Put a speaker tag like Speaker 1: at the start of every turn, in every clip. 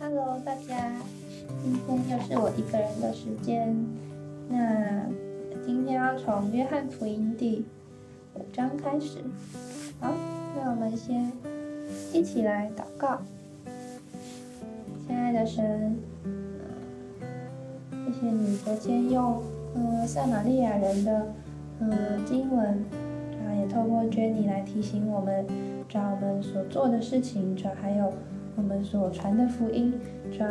Speaker 1: Hello，大家，今天又是我一个人的时间。那今天要从约翰福音第五章开始。好，那我们先一起来祷告。亲爱的神，谢谢你昨天用嗯撒玛利亚人的嗯经文，然后也透过 Jenny 来提醒我们，找我们所做的事情，主还有。我们所传的福音，主要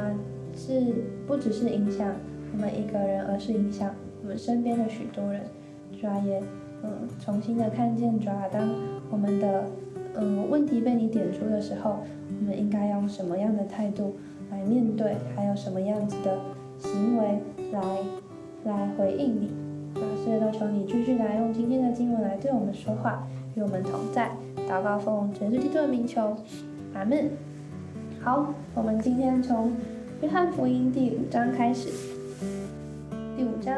Speaker 1: 是不只是影响我们一个人，而是影响我们身边的许多人。主要也嗯，重新的看见，主要当我们的嗯问题被你点出的时候，我们应该用什么样的态度来面对，还有什么样子的行为来来回应你。主要是都求你继续来用今天的经文来对我们说话，与我们同在。祷告奉全世基督的名求，阿门。好，我们今天从约翰福音第五章开始。第五章，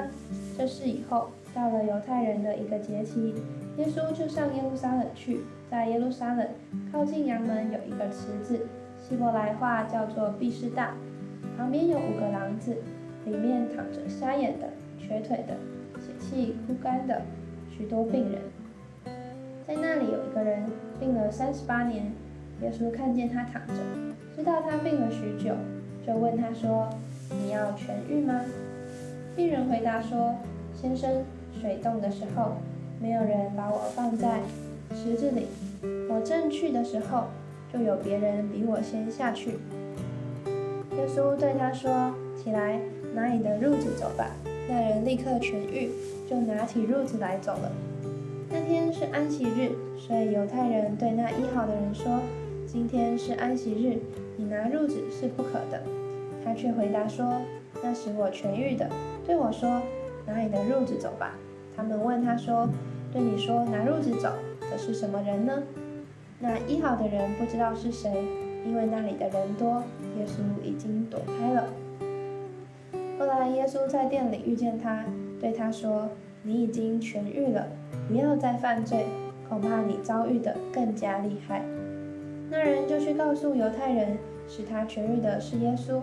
Speaker 1: 这事以后，到了犹太人的一个节期，耶稣就上耶路撒冷去。在耶路撒冷靠近阳门有一个池子，希伯来话叫做毕士大，旁边有五个廊子，里面躺着瞎眼的、瘸腿的、血气枯干的许多病人。在那里有一个人病了三十八年，耶稣看见他躺着。知道他病了许久，就问他说：“你要痊愈吗？”病人回答说：“先生，水冻的时候，没有人把我放在池子里。我正去的时候，就有别人比我先下去。”耶稣对他说：“起来，拿你的褥子走吧。”那人立刻痊愈，就拿起褥子来走了。那天是安息日，所以犹太人对那医好的人说：“今天是安息日。”你拿褥子是不可的，他却回答说：“那使我痊愈的，对我说，拿你的褥子走吧。”他们问他说：“对你说拿褥子走的是什么人呢？”那医好的人不知道是谁，因为那里的人多，耶稣已经躲开了。后来耶稣在店里遇见他，对他说：“你已经痊愈了，不要再犯罪，恐怕你遭遇的更加厉害。”那人就去告诉犹太人，使他痊愈的是耶稣，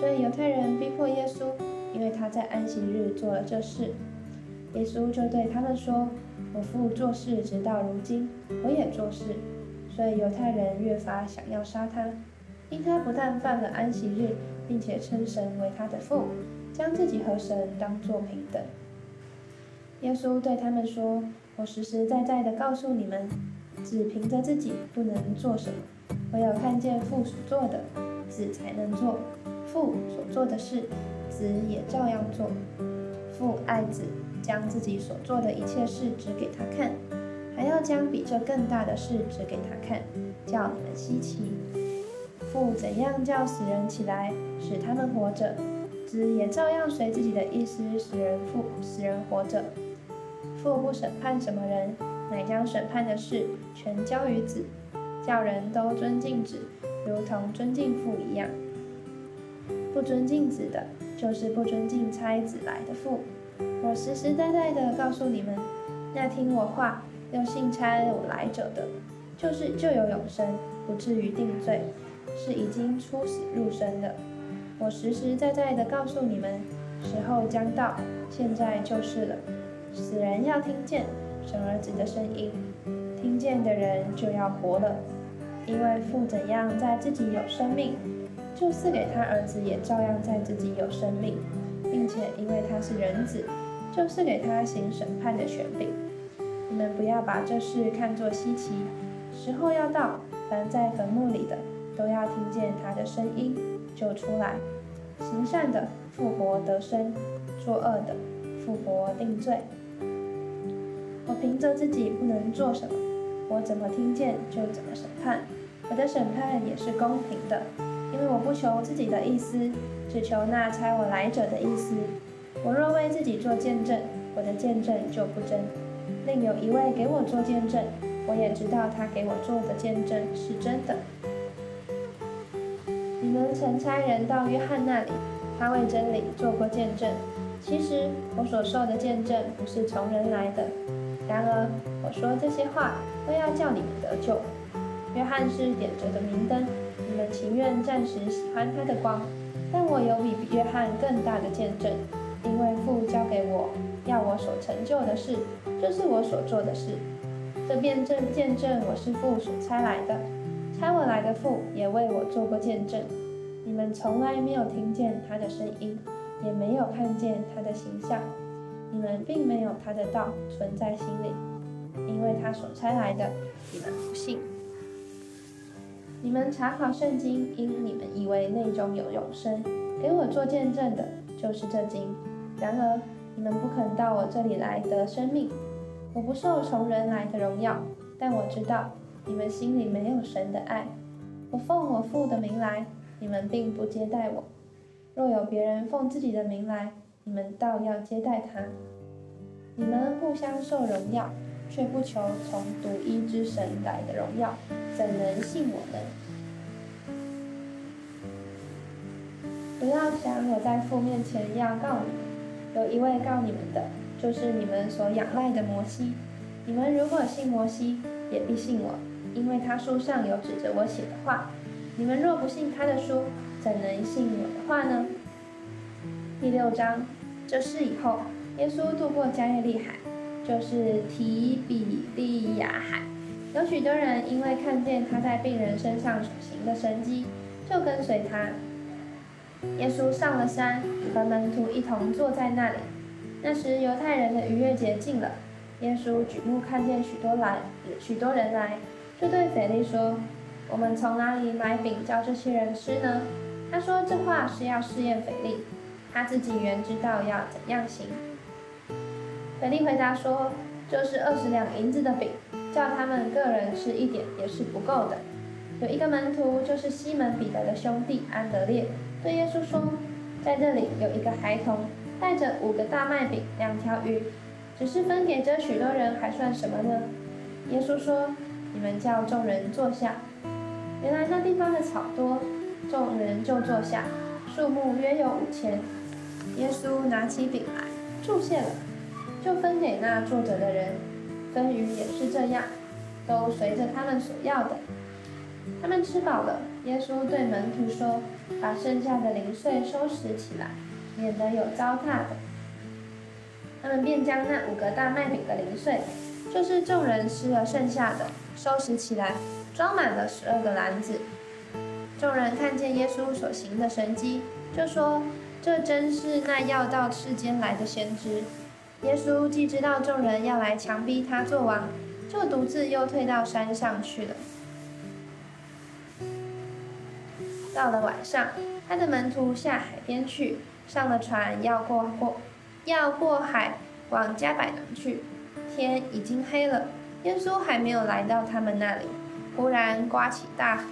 Speaker 1: 所以犹太人逼迫耶稣，因为他在安息日做了这事。耶稣就对他们说：“我父做事直到如今，我也做事。”所以犹太人越发想要杀他，因他不但犯了安息日，并且称神为他的父，将自己和神当作平等。耶稣对他们说：“我实实在在的告诉你们。”只凭着自己不能做什么，唯有看见父所做的，子才能做。父所做的事，子也照样做。父爱子，将自己所做的一切事指给他看，还要将比这更大的事指给他看，叫你们稀奇。父怎样叫死人起来，使他们活着，子也照样随自己的意思使人复使人活着。父不审判什么人。乃将审判的事全交于子，叫人都尊敬子，如同尊敬父一样。不尊敬子的，就是不尊敬差子来的父。我实实在在的告诉你们，那听我话又信差我来者的，就是就有永生，不至于定罪，是已经出死入生的。我实实在在的告诉你们，时候将到，现在就是了。死人要听见。神儿子的声音，听见的人就要活了，因为父怎样在自己有生命，就赐给他儿子也照样在自己有生命，并且因为他是人子，就赐给他行审判的权柄。你们不要把这事看作稀奇，时候要到，凡在坟墓里的都要听见他的声音，就出来。行善的复活得生，作恶的复活定罪。凭着自己不能做什么，我怎么听见就怎么审判。我的审判也是公平的，因为我不求自己的意思，只求那差我来者的意思。我若为自己做见证，我的见证就不真。另有一位给我做见证，我也知道他给我做的见证是真的。你们曾差人到约翰那里，他为真理做过见证。其实我所受的见证不是从人来的。然而，我说这些话都要叫你们得救。约翰是点着的明灯，你们情愿暂时喜欢他的光，但我有比约翰更大的见证，因为父交给我要我所成就的事，就是我所做的事。这辩证见证我是父所差来的，差我来的父也为我做过见证。你们从来没有听见他的声音，也没有看见他的形象，你们并没有他的道存在心里，因为他所差来的，你们不信。你们查考圣经，因你们以为内中有永生，给我做见证的就是这经。然而你们不肯到我这里来得生命。我不受从人来的荣耀，但我知道你们心里没有神的爱。我奉我父的名来，你们并不接待我；若有别人奉自己的名来，你们倒要接待他。你们互相受荣耀，却不求从独一之神来的荣耀，怎能信我呢？不要想我在父面前要告你，有一位告你们的。就是你们所仰赖的摩西，你们如果信摩西，也必信我，因为他书上有指着我写的话。你们若不信他的书，怎能信我的话呢？第六章，这事以后，耶稣渡过加利利海，就是提比利亚海。有许多人因为看见他在病人身上所行的神迹，就跟随他。耶稣上了山，和门徒一同坐在那里。那时，犹太人的逾越节近了。耶稣举目看见许多来，许多人来，就对腓力说：“我们从哪里买饼叫这些人吃呢？”他说这话是要试验腓力，他自己原知道要怎样行。腓力回答说：“就是二十两银子的饼，叫他们个人吃一点也是不够的。”有一个门徒，就是西门彼得的兄弟安德烈，对耶稣说：“在这里有一个孩童。”带着五个大麦饼、两条鱼，只是分给这许多人，还算什么呢？耶稣说：“你们叫众人坐下。”原来那地方的草多，众人就坐下，数目约有五千。耶稣拿起饼来，祝谢了，就分给那坐着的人。分鱼也是这样，都随着他们所要的。他们吃饱了，耶稣对门徒说：“把剩下的零碎收拾起来。”免得有糟蹋的，他们便将那五个大麦饼的零碎，就是众人吃了剩下的，收拾起来，装满了十二个篮子。众人看见耶稣所行的神迹，就说：“这真是那要到世间来的先知。”耶稣既知道众人要来强逼他做王，就独自又退到山上去了。到了晚上，他的门徒下海边去。上了船，要过过，要过海往加百农去。天已经黑了，耶稣还没有来到他们那里。忽然刮起大，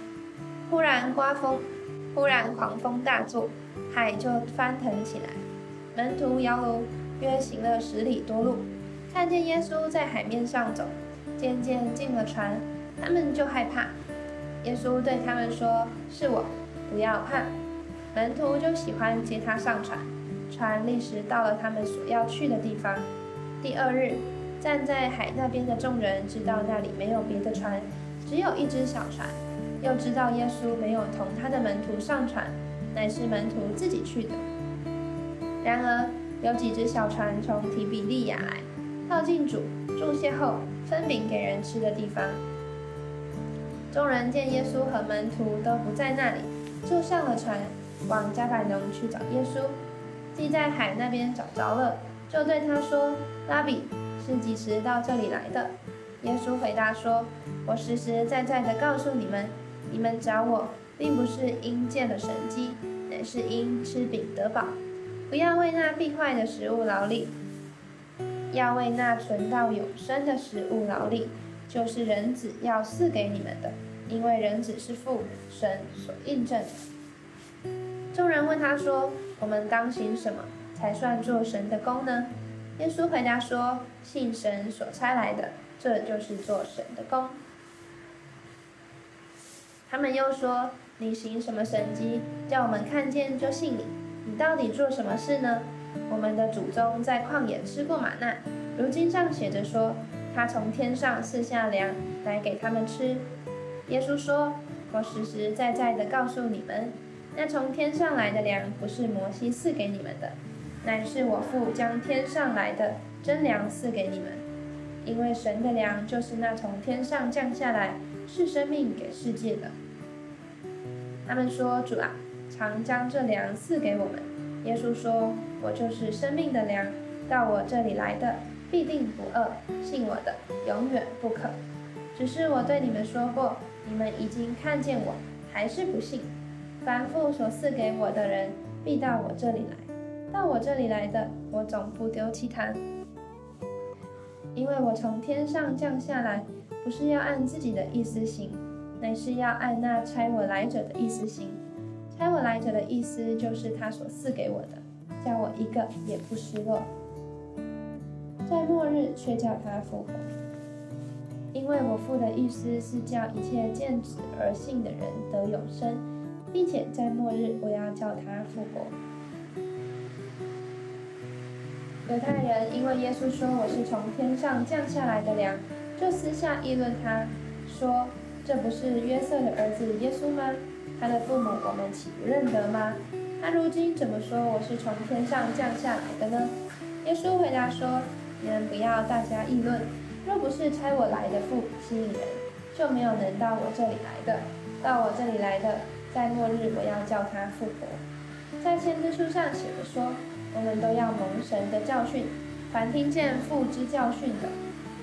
Speaker 1: 忽然刮风，忽然狂风大作，海就翻腾起来。门徒摇橹，约行了十里多路，看见耶稣在海面上走，渐渐进了船，他们就害怕。耶稣对他们说：“是我，不要怕。”门徒就喜欢接他上船，船立时到了他们所要去的地方。第二日，站在海那边的众人知道那里没有别的船，只有一只小船，又知道耶稣没有同他的门徒上船，乃是门徒自己去的。然而有几只小船从提比利亚来，靠近主住歇后分饼给人吃的地方。众人见耶稣和门徒都不在那里，就上了船。往加百农去找耶稣，既在海那边找着了，就对他说：“拉比，是几时到这里来的？”耶稣回答说：“我实实在在的告诉你们，你们找我，并不是因见了神迹，乃是因吃饼得饱。不要为那必坏的食物劳力，要为那存到永生的食物劳力，就是人子要赐给你们的，因为人子是父神所印证的。”众人问他说：“我们当行什么，才算做神的功呢？”耶稣回答说：“信神所差来的，这就是做神的功。”他们又说：“你行什么神迹，叫我们看见就信你？你到底做什么事呢？我们的祖宗在旷野吃过玛纳，如今上写着说，他从天上赐下粮来给他们吃。”耶稣说：“我实实在在的告诉你们，那从天上来的粮不是摩西赐给你们的，乃是我父将天上来的真粮赐给你们。因为神的粮就是那从天上降下来，是生命给世界的。他们说：“主啊，常将这粮赐给我们。”耶稣说：“我就是生命的粮，到我这里来的必定不饿，信我的永远不渴。只是我对你们说过，你们已经看见我，还是不信。凡父所赐给我的人，必到我这里来；到我这里来的，我总不丢弃他，因为我从天上降下来，不是要按自己的意思行。”乃是要按那差我来者的意思行。差我来者的意思就是他所赐给我的，叫我一个也不失落。在末日却叫他复活，因为我父的意思是叫一切见子而信的人得永生，并且在末日我要叫他复活。犹太人因为耶稣说我是从天上降下来的粮，就私下议论他，说。这不是约瑟的儿子耶稣吗？他的父母我们岂不认得吗？他如今怎么说我是从天上降下来的呢？耶稣回答说：“你们不要大家议论。若不是差我来的父吸引人，就没有能到我这里来的。到我这里来的，在末日我要叫他复活。在先知书上写着说：我们都要蒙神的教训。凡听见父之教训的，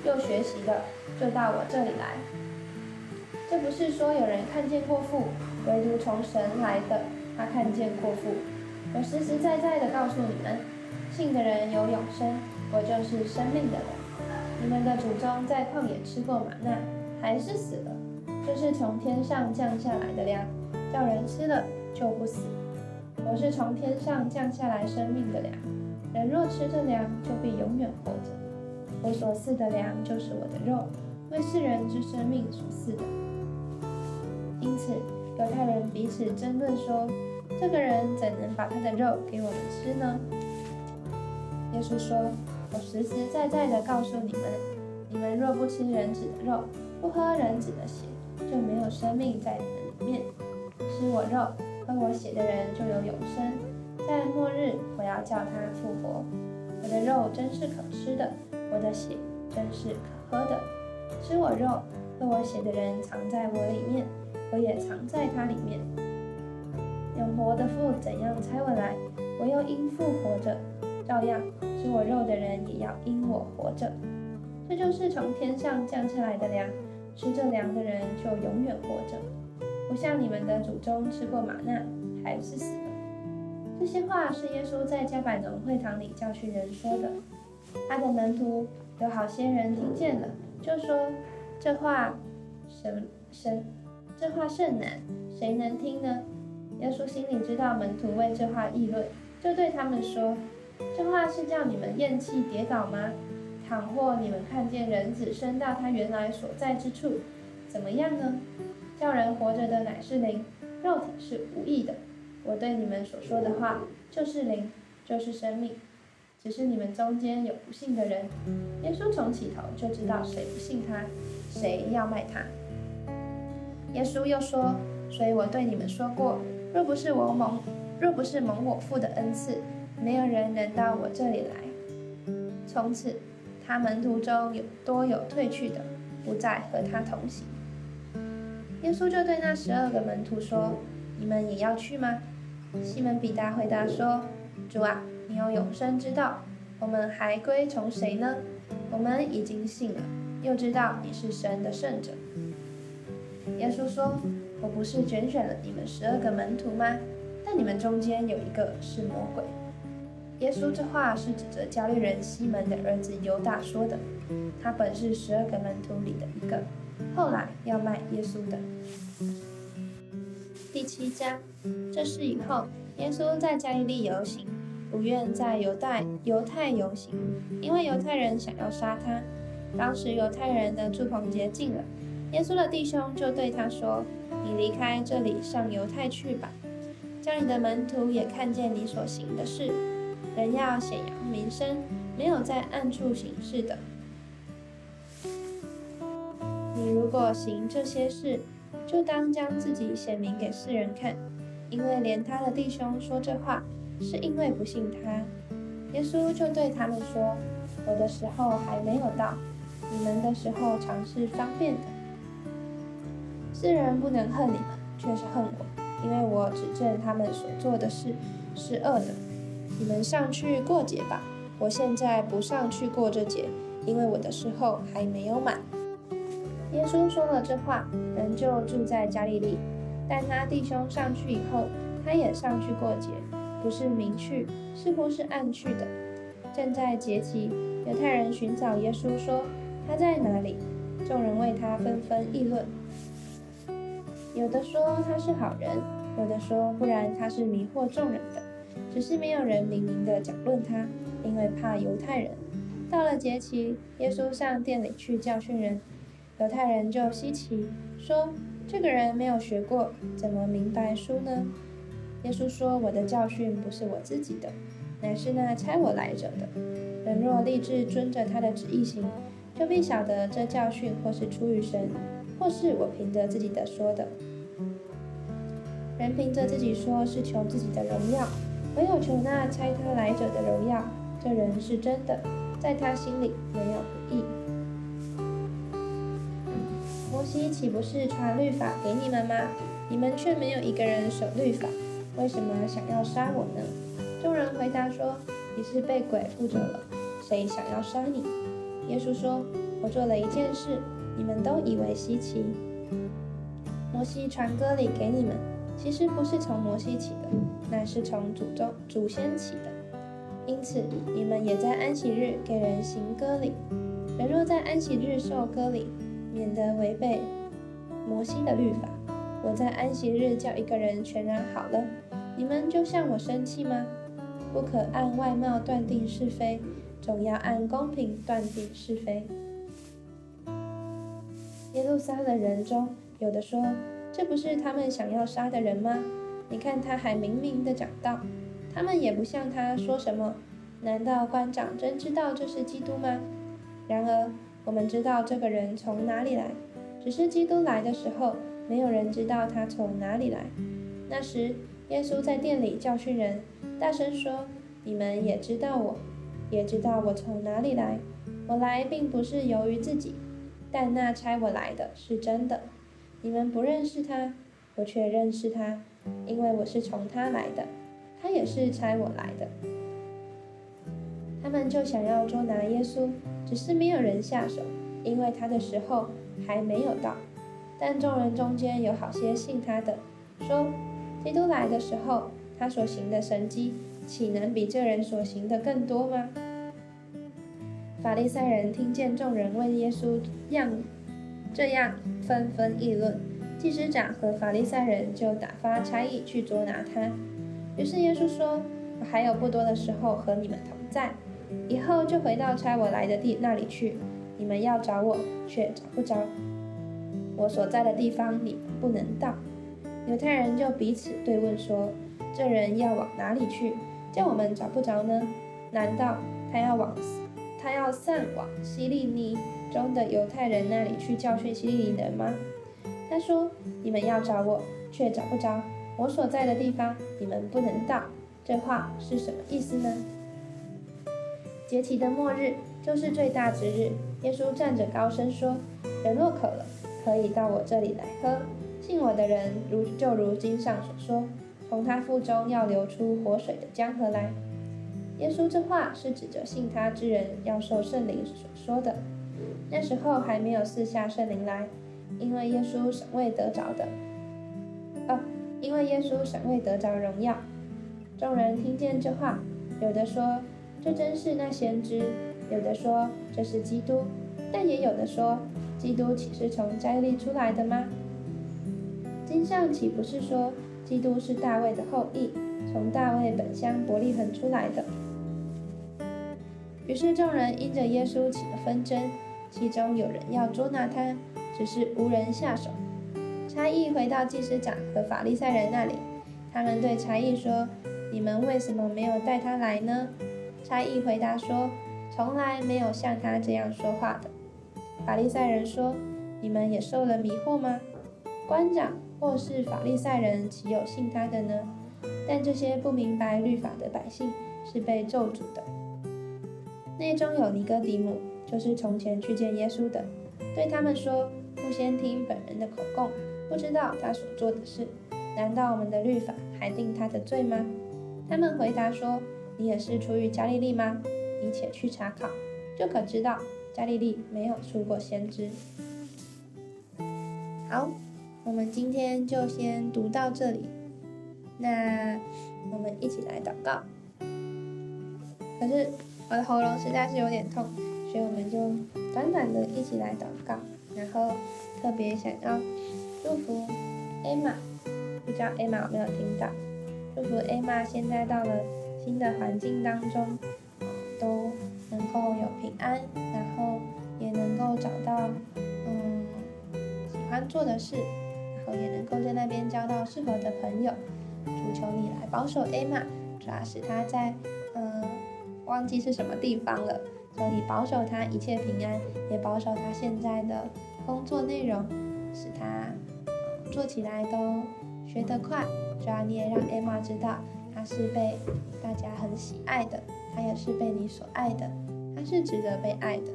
Speaker 1: 又学习的，就到我这里来。”这不是说有人看见过父，唯独从神来的，他看见过父。我实实在在的告诉你们，信的人有永生，我就是生命的粮。你们的祖宗在旷野吃过玛纳，还是死了。这是从天上降下来的粮，叫人吃了就不死。我是从天上降下来生命的粮，人若吃这粮，就必永远活着。我所赐的粮就是我的肉，为世人之生命所赐的。因此，犹太人彼此争论说：“这个人怎能把他的肉给我们吃呢？”耶稣说：“我实实在在的告诉你们，你们若不吃人子的肉，不喝人子的血，就没有生命在你们里面。吃我肉、喝我血的人就有永生，在末日我要叫他复活。我的肉真是可吃的，我的血真是可喝的。吃我肉、喝我血的人藏在我里面。”我也藏在它里面。有活的父怎样猜我来，我又因父活着，照样吃我肉的人也要因我活着。这就是从天上降下来的粮，吃这粮的人就永远活着，不像你们的祖宗吃过玛纳，还是死了。这些话是耶稣在加百农会堂里教训人说的。他的门徒有好些人听见了，就说这话神神。这话甚难，谁能听呢？耶稣心里知道门徒为这话议论，就对他们说：“这话是叫你们厌弃跌倒吗？倘或你们看见人子升到他原来所在之处，怎么样呢？叫人活着的乃是灵，肉体是无益的。我对你们所说的话就是灵，就是生命。只是你们中间有不信的人。耶稣从起头就知道谁不信他，谁要卖他。”耶稣又说：“所以我对你们说过，若不是我蒙，若不是蒙我父的恩赐，没有人能到我这里来。”从此，他门徒中有多有退去的，不再和他同行。耶稣就对那十二个门徒说：“你们也要去吗？”西门彼得回答说：“主啊，你有永生之道，我们还归从谁呢？我们已经信了，又知道你是神的圣者。”耶稣说：“我不是拣选了你们十二个门徒吗？但你们中间有一个是魔鬼。”耶稣这话是指着加利人西门的儿子犹大说的。他本是十二个门徒里的一个，后来要卖耶稣的。第七章，这事以后，耶稣在加利利游行，不愿在犹大犹太游行，因为犹太人想要杀他。当时犹太人的祝棚节近了。耶稣的弟兄就对他说：“你离开这里，上犹太去吧，叫你的门徒也看见你所行的事。人要显扬名声，没有在暗处行事的。你如果行这些事，就当将自己显明给世人看，因为连他的弟兄说这话，是因为不信他。耶稣就对他们说：“我的时候还没有到，你们的时候常是方便的。世人不能恨你们，却是恨我，因为我指证他们所做的事是恶的。你们上去过节吧，我现在不上去过这节，因为我的时候还没有满。”耶稣说了这话，人就住在加利利。但他弟兄上去以后，他也上去过节，不是明去，似乎是暗去的。正在节期，犹太人寻找耶稣，说他在哪里？众人为他纷纷议论。有的说他是好人，有的说不然他是迷惑众人的。只是没有人明明的讲论他，因为怕犹太人。到了节期，耶稣上殿里去教训人。犹太人就稀奇，说：“这个人没有学过，怎么明白书呢？”耶稣说：“我的教训不是我自己的，乃是那差我来者的。人若立志遵着他的旨意行，就必晓得这教训或是出于神，或是我凭着自己的说的。人凭着自己说，是求自己的荣耀；唯有求那差他来者的荣耀，这人是真的，在他心里没有不义。”摩西岂不是传律法给你们吗？你们却没有一个人守律法，为什么想要杀我呢？众人回答说：“你是被鬼附着了，谁想要杀你？”耶稣说：“我做了一件事，你们都以为稀奇。摩西传歌礼给你们，其实不是从摩西起的，乃是从祖宗祖先起的。因此，你们也在安息日给人行歌礼。人若在安息日受歌礼，免得违背摩西的律法。我在安息日叫一个人全然好了，你们就向我生气吗？不可按外貌断定是非，总要按公平断定是非。耶路撒冷人中有的说：“这不是他们想要杀的人吗？你看他还明明的讲道，他们也不向他说什么。难道官长真知道这是基督吗？”然而。我们知道这个人从哪里来，只是基督来的时候，没有人知道他从哪里来。那时，耶稣在店里教训人，大声说：“你们也知道我，也知道我从哪里来。我来并不是由于自己，但那差我来的是真的。你们不认识他，我却认识他，因为我是从他来的，他也是差我来的。”他们就想要捉拿耶稣。只是没有人下手，因为他的时候还没有到。但众人中间有好些信他的，说：基督来的时候，他所行的神迹，岂能比这人所行的更多吗？法利赛人听见众人问耶稣样这样纷纷议论，祭司长和法利赛人就打发差役去捉拿他。于是耶稣说：我还有不多的时候和你们同在。以后就回到差我来的地那里去，你们要找我，却找不着。我所在的地方，你们不能到。犹太人就彼此对问说：“这人要往哪里去，叫我们找不着呢？难道他要往他要散往西利尼中的犹太人那里去教训希利人吗？”他说：“你们要找我，却找不着。我所在的地方，你们不能到。”这话是什么意思呢？节期的末日就是最大之日。耶稣站着高声说：“人若渴了，可以到我这里来喝。信我的人，如就如经上所说，从他腹中要流出活水的江河来。”耶稣这话是指着信他之人要受圣灵所说的。那时候还没有四下圣灵来，因为耶稣尚未得着的。哦，因为耶稣尚未得着荣耀。众人听见这话，有的说。这真是那先知，有的说这是基督，但也有的说，基督岂是从摘利出来的吗？经上岂不是说，基督是大卫的后裔，从大卫本乡伯利恒出来的？于是众人因着耶稣起了纷争，其中有人要捉拿他，只是无人下手。差役回到祭司长和法利赛人那里，他们对差役说：“你们为什么没有带他来呢？”差役回答说：“从来没有像他这样说话的。”法利赛人说：“你们也受了迷惑吗？官长或是法利赛人岂有信他的呢？但这些不明白律法的百姓是被咒诅的。内中有尼哥底母，就是从前去见耶稣的，对他们说：“不先听本人的口供，不知道他所做的事，难道我们的律法还定他的罪吗？”他们回答说：“你也是出于加利利吗？你且去查考，就可知道加利利没有出过先知。”好，我们今天就先读到这里。那我们一起来祷告。可是我的喉咙实在是有点痛，所以我们就短短的一起来祷告。然后特别想要祝福艾玛，不知道艾玛有没有听到？祝福艾玛现在到了新的环境当中，都能够有平安，然后也能够找到嗯喜欢做的事，然后也能够在那边交到适合的朋友。主求你来保守艾玛，主要是她在嗯忘记是什么地方了，求你保守他一切平安，也保守他现在的工作内容，使他做起来都学得快。主要你也让艾玛知道，他是被大家很喜爱的，他也是被你所爱的，他是值得被爱的。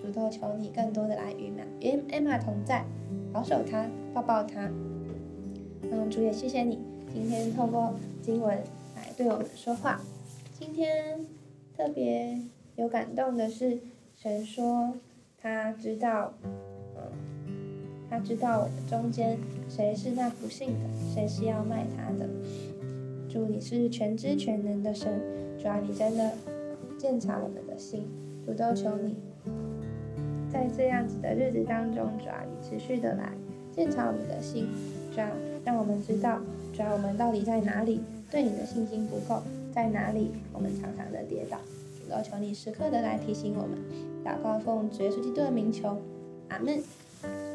Speaker 1: 主动求你更多的来与玛与艾玛同在，保守他，抱抱他。嗯，主也谢谢你。今天透过经文来对我们说话。今天特别有感动的是，神说他知道，嗯，他知道我们中间谁是那不幸的，谁是要卖他的。主，你是全知全能的神，主啊，你真的鉴察我们的心，主都求你，在这样子的日子当中，主啊，你持续的来鉴察我们的心，主啊，让我们知道。主要我们到底在哪里？对你的信心不够，在哪里？我们常常的跌倒。要求你时刻的来提醒我们。祷告奉主耶稣基督的名求，阿门。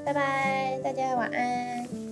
Speaker 1: 拜拜，大家晚安。